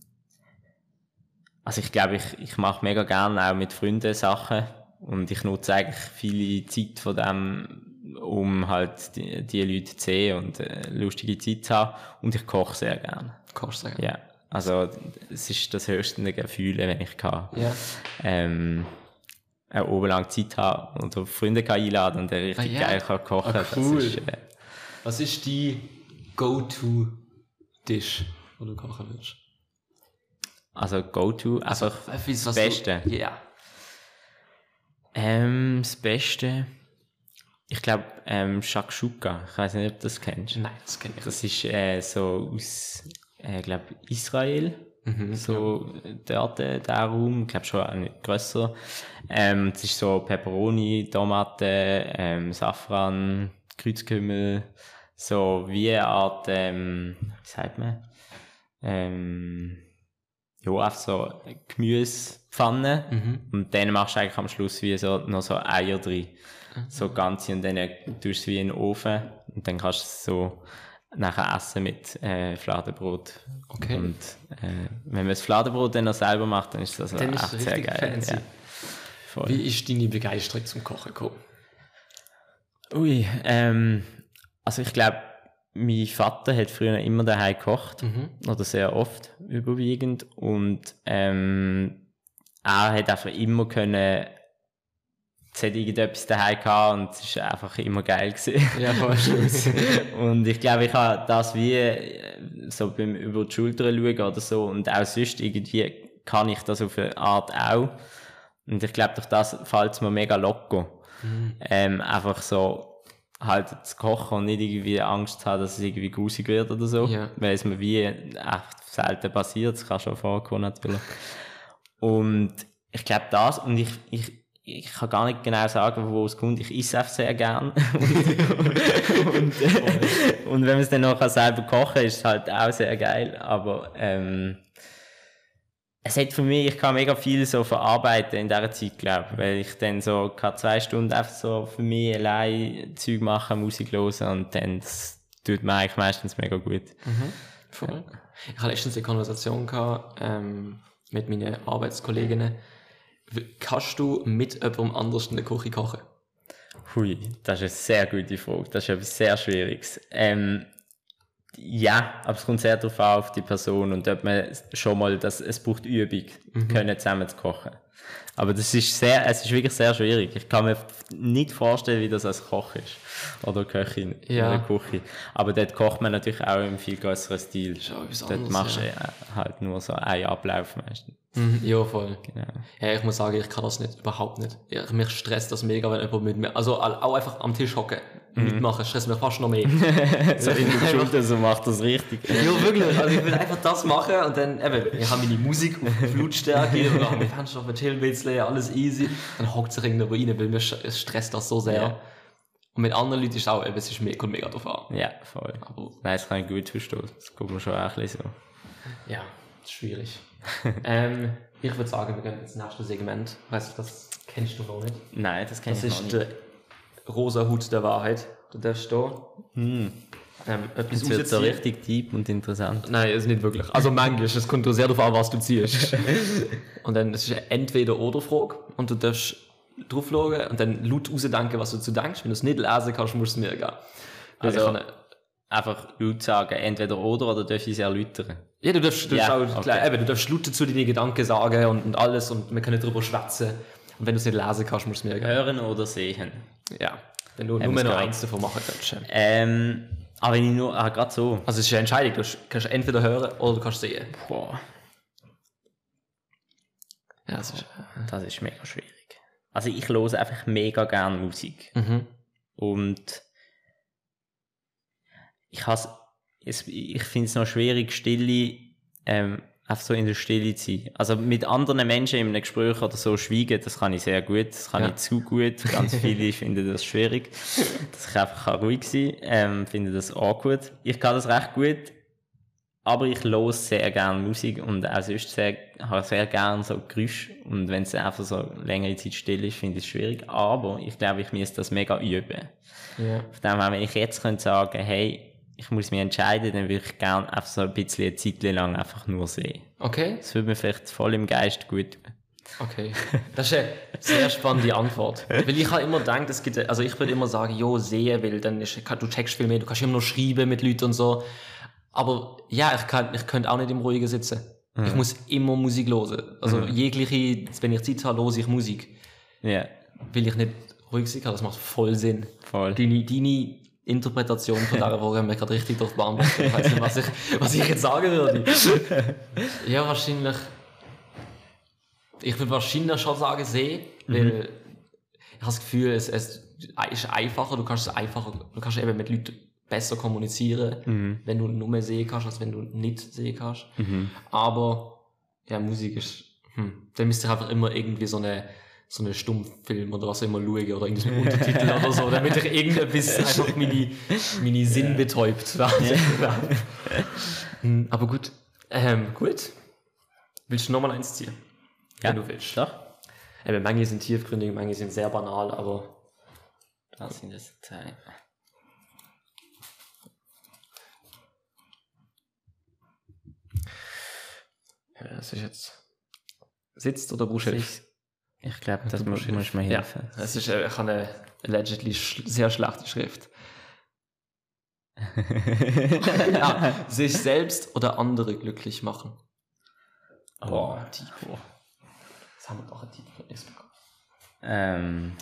also ich glaube, ich, ich mache mega gerne auch mit Freunden Sachen und ich nutze eigentlich viele Zeit von dem um halt die, die Leute zu sehen und äh, lustige Zeit zu haben. Und ich koche sehr gerne. Kochst du sagen? Ja. Also, es ist das höchste Gefühl, wenn ich kann. Ja. Ähm, auch oben lang Zeit haben und Freunde kann einladen und der richtig Ah, ja. geil kann kochen. Ah, cool. Ist, äh, Was ist die Go-To-Dish, wo du kochen willst? also Go-To, einfach das das Beste. Ja. Ähm, das Beste, ich glaube, ähm, Shakshuka. Ich weiß nicht, ob du das kennst. Nein, das kenne ich nicht. Das ist äh, so aus, äh, glaube Israel. so dort, äh, der Raum, ich glaube schon auch nicht grösser. Ähm, es ist so Peperoni, Tomate, ähm, Safran, Kreuzkümmel, so wie eine Art, ähm, wie sagt man? Ähm, ja, einfach so Gemüsepfanne. Und dann machst du eigentlich am Schluss wie so, noch so Eier drin. So ganze und dann tust du es wie in den Ofen. Und dann kannst du es so nachher essen mit äh, Fladenbrot. Okay. Und äh, wenn man das Fladenbrot dann noch selber macht, dann ist das also Dann ist sehr geil. fancy. Ja. Wie ist deine Begeisterung zum Kochen gekommen? Ui, ähm, also ich glaube, mein Vater hat früher immer daheim gekocht. Oder sehr oft, überwiegend. Und ähm, er hat einfach immer können, es hat irgendetwas daheim gehabt und es ist einfach immer geil gewesen. Ja, voll und ich glaube, ich habe das wie äh, so beim über die Schulter schauen oder so und auch sonst irgendwie kann ich das auf eine Art auch. Und ich glaube, durch das fällt es mir mega locker. Ähm, einfach so halt zu kochen und nicht irgendwie Angst zu haben, dass es irgendwie grusig wird oder so. Ja. Weil es mir wie echt selten passiert. Das kann schon vorkommen natürlich. Und ich glaube das, und ich, ich, ich kann gar nicht genau sagen, wo es kommt. Ich esse einfach sehr gern. und, und, äh, und wenn man es dann noch selber kochen kann, ist es halt auch sehr geil. Aber ähm, es hat für mich, ich kann mega viel so verarbeiten in dieser Zeit, glaube ich. Weil ich dann so kann zwei Stunden einfach so für mich allein Zeug machen, Musik hören und dann das tut mir eigentlich meistens mega gut. Voll. Ich hatte letztens eine Konversation gehabt, ähm, mit meinen Arbeitskolleginnen. Kannst du mit jemandem anders in der Küche kochen? Hui, das ist eine sehr gute Frage. Das ist etwas sehr Schwieriges. Ähm, ja, aber es kommt sehr darauf an, auf die Person und ob man schon mal, das, es braucht Übung, können zusammen zu kochen. Aber das ist sehr, es ist wirklich sehr schwierig. Ich kann mir nicht vorstellen, wie das als Koch ist. Oder Köchin Ja. in der Küche. Aber dort kocht man natürlich auch im viel größeren Stil. ist auch dort anderes, machst du ja. halt nur so einen Ablauf meistens. Mhm, ja, voll. Genau. Ja, ich muss sagen, ich kann das nicht, überhaupt nicht. Ja, mich stresst das mega, wenn jemand mit mir, also auch einfach am Tisch hocken, mitmachen, stresst mich fast noch mehr. So in der Schulter, so macht das richtig. Ja, wirklich. Also ich will einfach das machen und dann, eben, ich habe meine Musik auf Flutstärke und dann kannst du noch chillen ein bisschen, alles easy. Dann hockt sich irgendwo rein, weil mir es stresst das so sehr. Ja. Und mit anderen Leuten ist es auch, eben, es ist mega, mega drauf an. Ja, voll. Aber Nein, das kann ich gut verstehen. Das kommt mir schon auch ein bisschen so. ja, ist schwierig. ähm, ich würde sagen, wir gehen ins nächste Segment. Weißt du, das kennst du noch nicht. Nein, das Das ich noch ist nicht. der rosa Hut der Wahrheit. Du darfst da ähm, etwas Das wird so richtig deep und interessant. Nein, ist nicht wirklich. Also manchmal, es kommt sehr darauf an, was du ziehst. und dann es ist eine Entweder-Oder-Frage und du darfst drauf schauen und dann laut rausdenken, was du dazu denkst. Wenn du es nicht lesen kannst, musst du es mir geben. Also- Also, Einfach laut sagen, entweder oder, oder darf ich es erläutern? Ja, du darfst, du Ja, darfst auch, okay. klar, eben, du darfst laut dazu deine Gedanken sagen und, und alles und wir können darüber schwätzen. Und wenn du es nicht lesen kannst, musst du es mir. Hören oder sehen? Ja. Wenn du Haben nur noch eins davon machen könntest. Ähm, aber wenn ich nur, ah, gerade so. Also es ist eine Entscheidung. Du kannst entweder hören oder du kannst sehen. Boah, Ja, das ist, das ist mega schwierig. Also ich höre einfach mega gerne Musik. mhm. Und ich has, es, ich finde es noch schwierig, Stille, ähm, einfach so in der Stille zu sein. Also mit anderen Menschen in einem Gespräch oder so schweigen, das kann ich sehr gut, das kann Ja. ich zu gut. Ganz viele finden das schwierig, dass ich einfach ruhig sein kann, ähm, finde das auch gut. Ich kann das recht gut, aber ich höre sehr gerne Musik und auch sonst sehr, habe sehr gerne so Geräusche. Und wenn es einfach so längere Zeit still ist, finde ich es schwierig. Aber ich glaube, ich müsste das mega üben. Ja. Von dem her, wenn ich jetzt könnte sagen, hey, ich muss mich entscheiden, dann würde ich gerne einfach so ein bisschen eine Zeit lang einfach nur sehen. Okay. Das würde mir vielleicht voll im Geist gut tun. Okay, das ist eine sehr spannende Antwort. Weil ich habe immer gedacht, es gibt, also ich würde immer sagen, jo, sehen, weil dann ist, du checkst viel mehr, du kannst immer noch schreiben mit Leuten und so. Aber ja, ich, kann, ich könnte auch nicht im Ruhigen sitzen. Mhm. Ich muss immer Musik hören. Also mhm. jegliche, wenn ich Zeit habe, höre ich Musik. Ja. Yeah. Weil ich nicht ruhig sein kann, das macht voll Sinn. Voll. Deine, deine Interpretation von dieser Frage haben wir gerade richtig durch die Bahn Ich weiß nicht, was ich, was ich jetzt sagen würde. ja, wahrscheinlich ich würde wahrscheinlich schon sagen sehen, weil mhm. ich habe das Gefühl, es, es ist einfacher, du kannst es einfacher, du kannst eben mit Leuten besser kommunizieren, mhm. wenn du nur mehr sehen kannst, als wenn du nicht sehen kannst. Mhm. Aber ja, Musik ist, hm, dann müsste ich einfach immer irgendwie so eine so einen Stummfilm oder was immer schauen oder irgendeinen Untertitel oder so, damit ich irgendetwas einfach meine, meine Sinn betäubt. Hm, aber gut, ähm, gut. Willst du nochmal eins ziehen? ja. wenn du willst. Doch. Eben, manche sind tiefgründig, manche sind sehr banal, aber. Das sind es zwei. Ja, das ist jetzt. Sitzt oder du Ich glaube, das muss, muss mir helfen. Ja, es ist, äh, ich habe eine allegedly sch sehr schlechte Schrift. ja, sich selbst oder andere glücklich machen. Oh. Oh haben wir doch einen Titel für bekommen. Ähm,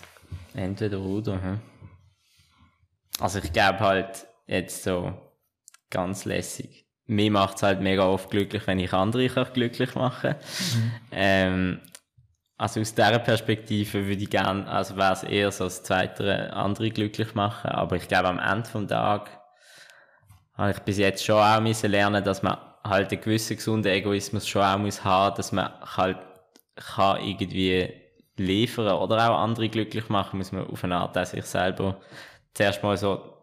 entweder oder. Hm. Also ich glaube halt jetzt so ganz lässig. Mir macht es halt mega oft glücklich, wenn ich andere kann glücklich machen mhm. ähm, Also aus dieser Perspektive würde ich gerne, also wäre es eher so das Zweite, andere glücklich machen. Aber ich glaube am Ende des Tages habe ich bis jetzt schon auch müssen lernen, dass man halt einen gewissen gesunden Egoismus schon auch muss haben, dass man halt kann irgendwie liefern oder auch andere glücklich machen, muss man auf eine Art auch sich selber zuerst mal so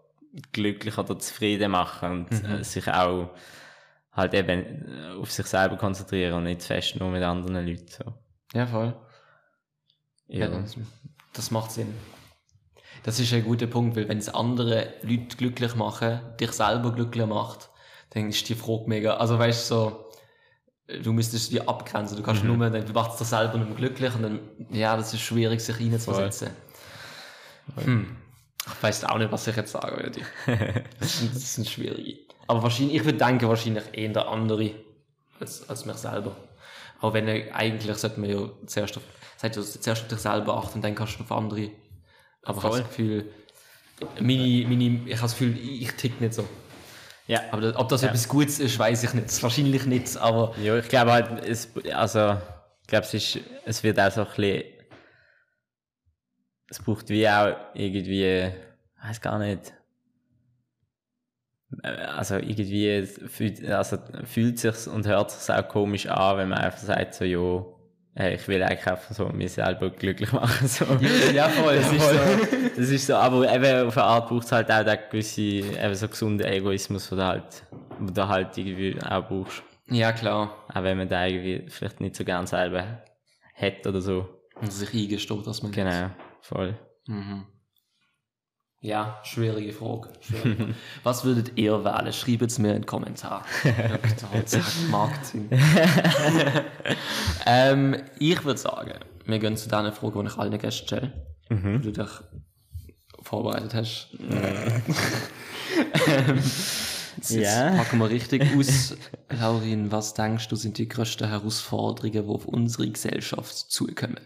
glücklich oder zufrieden machen und mhm. Äh, sich auch halt eben auf sich selber konzentrieren und nicht fest nur mit anderen Leuten. So. Ja, voll. Ja, ja das, macht Sinn. Das ist ein guter Punkt, weil wenn es andere Leute glücklich machen, dich selber glücklich macht, dann ist die Frage mega, also weißt du, so, du müsstest die abgrenzen. Du kannst mhm. nur, dann machst dich selber nicht mehr glücklich und dann, ja, das ist schwierig, sich reinzusetzen. Hm. Ich weiß auch nicht, was ich jetzt sagen würde. Das sind, das sind schwierige. Aber wahrscheinlich, ich würde denken, wahrscheinlich eher der andere als, als mich selber. Aber wenn eigentlich sollte man ja zuerst auf, sagt, zuerst auf dich selber achten und dann kannst du auf andere. Aber Voll. ich habe das Gefühl, meine, meine, ich habe das Gefühl, ich tick nicht so. Ja. Aber ob das ja. etwas Gutes ist, weiß ich nicht. Wahrscheinlich nicht, aber. Ja, ich glaube halt, es, also, ich glaube, es ist, es wird auch so ein bisschen, es braucht wie auch irgendwie, weiß gar nicht, also irgendwie fühlt, also fühlt sich und hört sich auch komisch an, wenn man einfach sagt so, ja, hey, ich will eigentlich einfach so mich selber glücklich machen. So. Ja, voll. Das, Ist so, das ist so, aber eben auf eine Art braucht es halt auch den gewissen, eben so gesunden Egoismus, den du halt, den du halt irgendwie auch brauchst. Ja, klar. Auch wenn man den irgendwie vielleicht nicht so gern selber hat oder so. Und sich eingesteht, dass man Genau, voll. Mhm. Ja, schwierige Frage. Schwierige. Was würdet ihr wählen? Schreibt es mir in den Kommentar. Marketing. ähm, ich würde sagen, wir gehen zu deiner Frage, die ich allen Gästen stelle. Mhm. Du dich vorbereitet hast. ähm, jetzt, ja. packen wir richtig aus. Laurin, was denkst du, sind die größten Herausforderungen, die auf unsere Gesellschaft zukommen?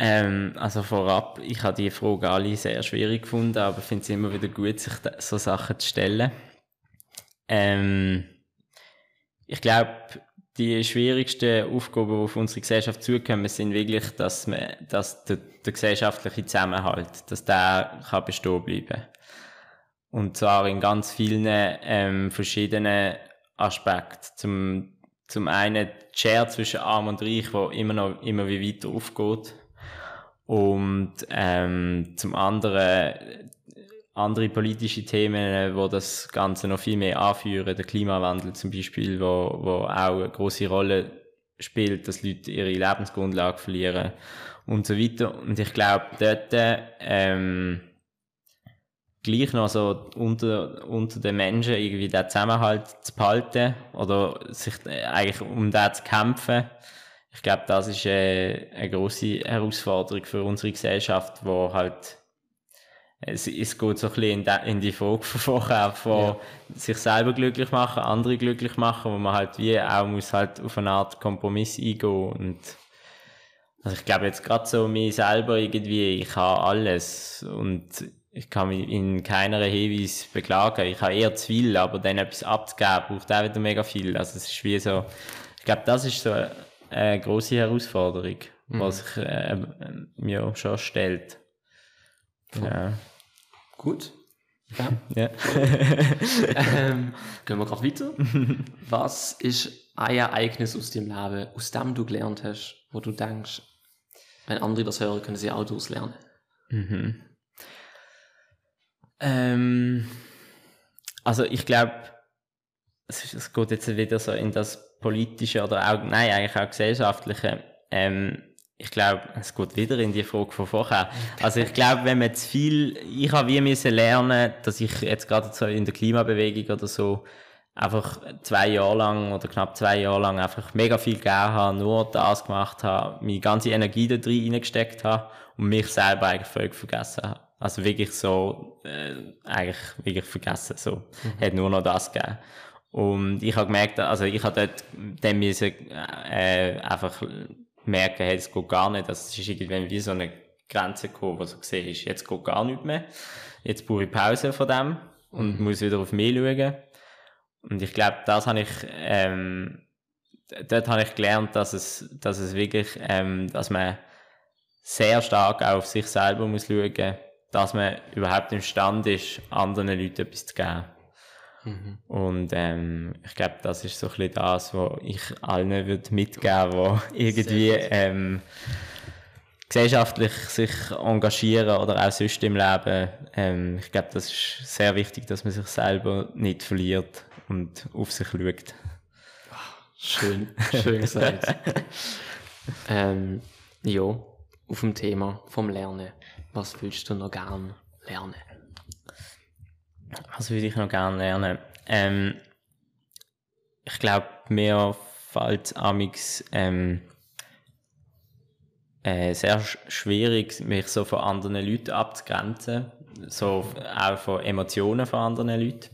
Ähm, also vorab, ich habe die Frage alle sehr schwierig gefunden, aber finde es immer wieder gut, sich so Sachen zu stellen. Ähm, ich glaube, die schwierigsten Aufgaben, die auf unsere Gesellschaft zukommen, sind wirklich, dass, man, dass der, der gesellschaftliche Zusammenhalt, dass der kann bestehen bleiben. Und zwar in ganz vielen ähm, verschiedenen Aspekten. Zum, zum einen die Schere zwischen Arm und Reich, wo immer noch immer wie weiter aufgeht. Und ähm, zum anderen andere politische Themen, wo das Ganze noch viel mehr anführen, der Klimawandel zum Beispiel, wo, wo auch eine große Rolle spielt, dass Leute ihre Lebensgrundlage verlieren und so weiter. Und ich glaube, dort ähm, gleich noch so unter, unter den Menschen irgendwie den Zusammenhalt zu behalten oder sich eigentlich um den zu kämpfen, ich glaube, das ist äh, eine große Herausforderung für unsere Gesellschaft, wo halt es, es geht so ein bisschen in, die, in die Frage von vorher, von ja. sich selber glücklich machen, andere glücklich machen, wo man halt wie auch muss halt auf eine Art Kompromiss eingehen und also ich glaube jetzt gerade so mir selber irgendwie, ich habe alles und ich kann mich in keiner Hinweis beklagen. Ich habe eher zu viel, aber dann etwas abzugeben braucht auch wieder mega viel. Also es ist wie so, ich glaube, das ist so eine große Herausforderung, mhm. was sich äh, mir schon stellt. Ja. Gut. Ja. ja. ähm, gehen wir gerade weiter. Was ist ein Ereignis aus dem Leben, aus dem du gelernt hast, wo du denkst, wenn andere das hören, können sie auch daraus lernen? Mhm. Ähm, also ich glaube, es, es, geht jetzt wieder so in das politische oder auch, nein, eigentlich auch gesellschaftliche. Ähm, ich glaube, es geht wieder in die Frage von vorher. Also ich glaube, wenn man zu viel, ich habe wie müssen lernen, dass ich jetzt gerade so in der Klimabewegung oder so einfach zwei Jahre lang oder knapp zwei Jahre lang einfach mega viel gegeben habe, nur das gemacht habe, meine ganze Energie da drin reingesteckt habe und mich selber eigentlich völlig vergessen habe. Also wirklich so, äh, eigentlich wirklich vergessen, so. Mhm. Hat nur noch das gegeben. Und ich habe gemerkt, also ich habe dort dann müssen, äh, einfach merken, hey, es geht gar nicht. Das ist irgendwie wie so eine Grenze gekommen, wo so gesehen ist, jetzt geht gar nicht mehr. Jetzt brauche ich Pause von dem und mhm. muss wieder auf mich schauen. Und ich glaube, das habe ich, ähm, dort habe ich gelernt, dass es, dass es wirklich, ähm, dass man sehr stark auf sich selber muss schauen, dass man überhaupt imstande ist, anderen Leuten etwas zu geben. Mhm. Und ähm, ich glaube, das ist so ein bisschen das, was ich allen würde mitgeben würde, die irgendwie ähm, gesellschaftlich sich engagieren oder auch sonst im Leben. Ähm, ich glaube, das ist sehr wichtig, dass man sich selber nicht verliert und auf sich schaut. Schön, schön gesagt. ähm, ja, auf dem Thema vom Lernen. Was willst du noch gern lernen? Was würde ich noch gerne lernen? Ähm, ich glaube, mir fällt amix ähm, äh, sehr schwierig, mich so von anderen Leuten abzugrenzen, so auch von Emotionen von anderen Leuten.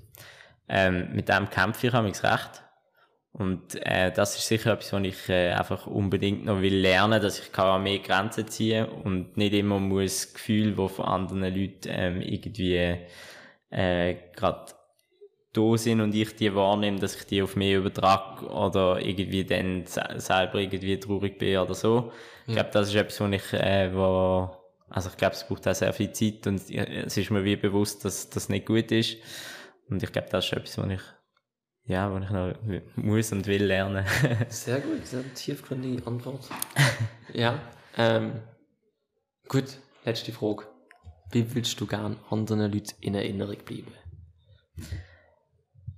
Ähm, mit dem kämpfe ich amix recht. Und äh, das ist sicher etwas, was ich äh, einfach unbedingt noch will lernen, dass ich kann mehr Grenzen ziehen und nicht immer muss Gefühl, wo von anderen Leuten ähm, irgendwie äh, gerade da sind und ich die wahrnehme, dass ich die auf mich übertrage oder irgendwie dann selber irgendwie traurig bin oder so. Ich glaube, das ist etwas, wo ich, äh, wo, also ich glaube, es braucht auch sehr viel Zeit und es ist mir wie bewusst, dass das nicht gut ist. Und ich glaube, das ist etwas, wo ich, ja, wo ich noch muss und will lernen. sehr gut, sehr tiefgründige Antwort. ja, ähm, gut, letzte Frage. Wie willst du gern anderen Leuten in Erinnerung bleiben?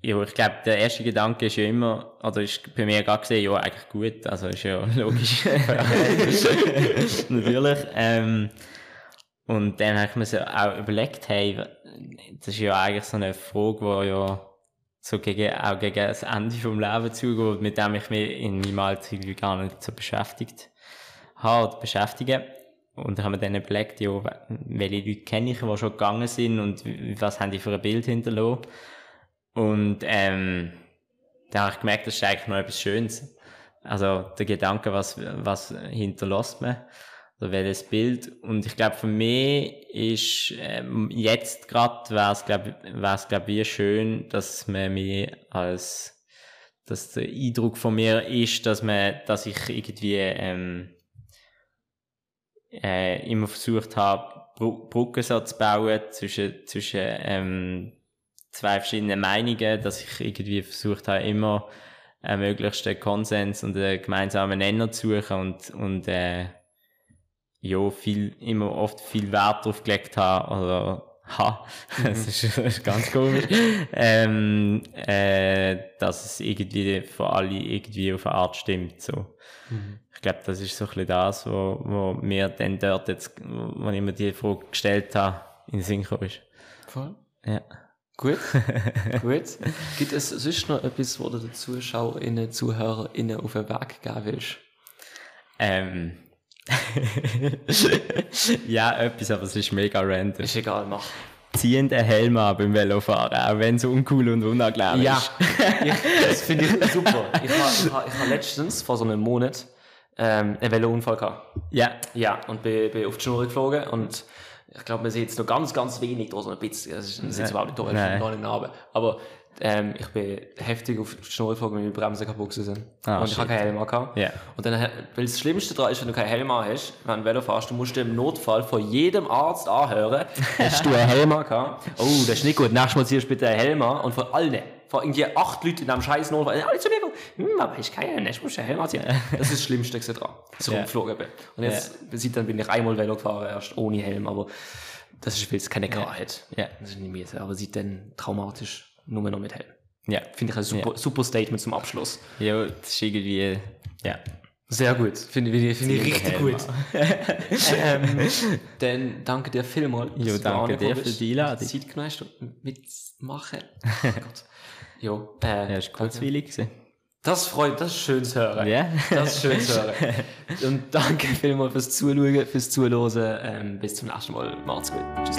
Ja, ich glaube, der erste Gedanke ist ja immer, oder ist bei mir gar gesehen, ja, eigentlich gut, also ist ja logisch. Natürlich. Ähm, und dann habe ich mir so auch überlegt, hey, das ist ja eigentlich so eine Frage, die ja so gegen, auch gegen das Ende vom Leben zugeht, mit dem ich mich in meinem Alltag gar nicht so beschäftigt habe oder beschäftige. Und haben wir dann überlegt, ja, welche Leute kenne ich, die schon gegangen sind und was haben die für ein Bild hinterlassen. Und ähm, da habe ich gemerkt, das ist eigentlich noch etwas Schönes. Also der Gedanke, was, was hinterlässt man, oder welches Bild. Und ich glaube, für mich ist ähm, jetzt gerade, wäre es, glaube ich, glaub, wie schön, dass man mich als dass der Eindruck von mir ist, dass man, dass ich irgendwie ähm, äh, immer versucht habe, Brücken so zu bauen zwischen, zwischen ähm, zwei verschiedenen Meinungen, dass ich irgendwie versucht habe, immer einen möglichsten Konsens und einen gemeinsamen Nenner zu suchen und, und äh, ja, viel, immer oft viel Wert darauf gelegt habe, oder ha, das, ist, das ist ganz komisch, ähm, äh, dass es irgendwie für alle irgendwie auf eine Art stimmt, so. Mhm. Ich glaube, das ist so ein bisschen das, wo, wo mir dann dort jetzt, wo ich mir die Frage gestellt habe, in den Sinn ist. Voll. Ja. Gut, gut. Gibt es sonst noch etwas, wo du den ZuschauerInnen, ZuhörerInnen auf den Weg geben willst? Ähm. ja, etwas, aber es ist mega random. Ist egal, mach. Ziehen den Helm an beim Velofahren, auch wenn es uncool und unangenehm Ja, ist. ich, das finde ich super. Ich habe ha, letztens, vor so einem Monat, ähm, einen Velounfall gehabt. Ja, Ja, und bin, bin auf die Schnur geflogen und ich glaube, man sieht jetzt noch ganz, ganz wenig da, so ein bisschen. Das ist, ist überhaupt nicht da, Nein. ist noch nicht Narbe. Aber ähm, ich bin heftig auf die Schnur geflogen, weil meine Bremsen kaputt sind. Ah, und ich habe keinen Helm mehr gehabt. Ja. Und dann, weil das Schlimmste daran ist, wenn du keinen Helm mehr hast, wenn du Velo fährst, du musst dir im Notfall von jedem Arzt anhören, hast du einen Helm gehabt? Oh, das ist nicht gut. Nächstes Mal ziehst du bitte einen Helm an. Und von allen, von irgendwie acht Leuten in einem scheiß Notfall, alle zu mir, kommen, hm, aber ich kann ja nicht, ich muss einen Helm anziehen. Das ist das Schlimmste dran, dass ich Ja. rumgeflogen bin. Und jetzt, seitdem bin ich einmal Velo gefahren, erst ohne Helm, aber das ist, es keine Klarheit. Ja. Das ist nicht mehr. Aber seitdem traumatisch, nur noch mit Helm. ja. Finde ich ein super, super Statement zum Abschluss. Ja, das ist irgendwie, ja. Sehr gut. Finde ich, finde ich richtig Helm gut. ähm, dann danke dir vielmals. Jo, danke dir für die Einladung. Zeit genommen hast, mitzumachen. Oh Gott. Jo, äh, Ja, ist kurzweilig gewesen. Das freut, das ist schön zu hören. Ja. Das ist schön zu hören. Und danke vielmals fürs Zuschauen, fürs Zuhören. Ähm, bis zum nächsten Mal. Macht's gut. Tschüss.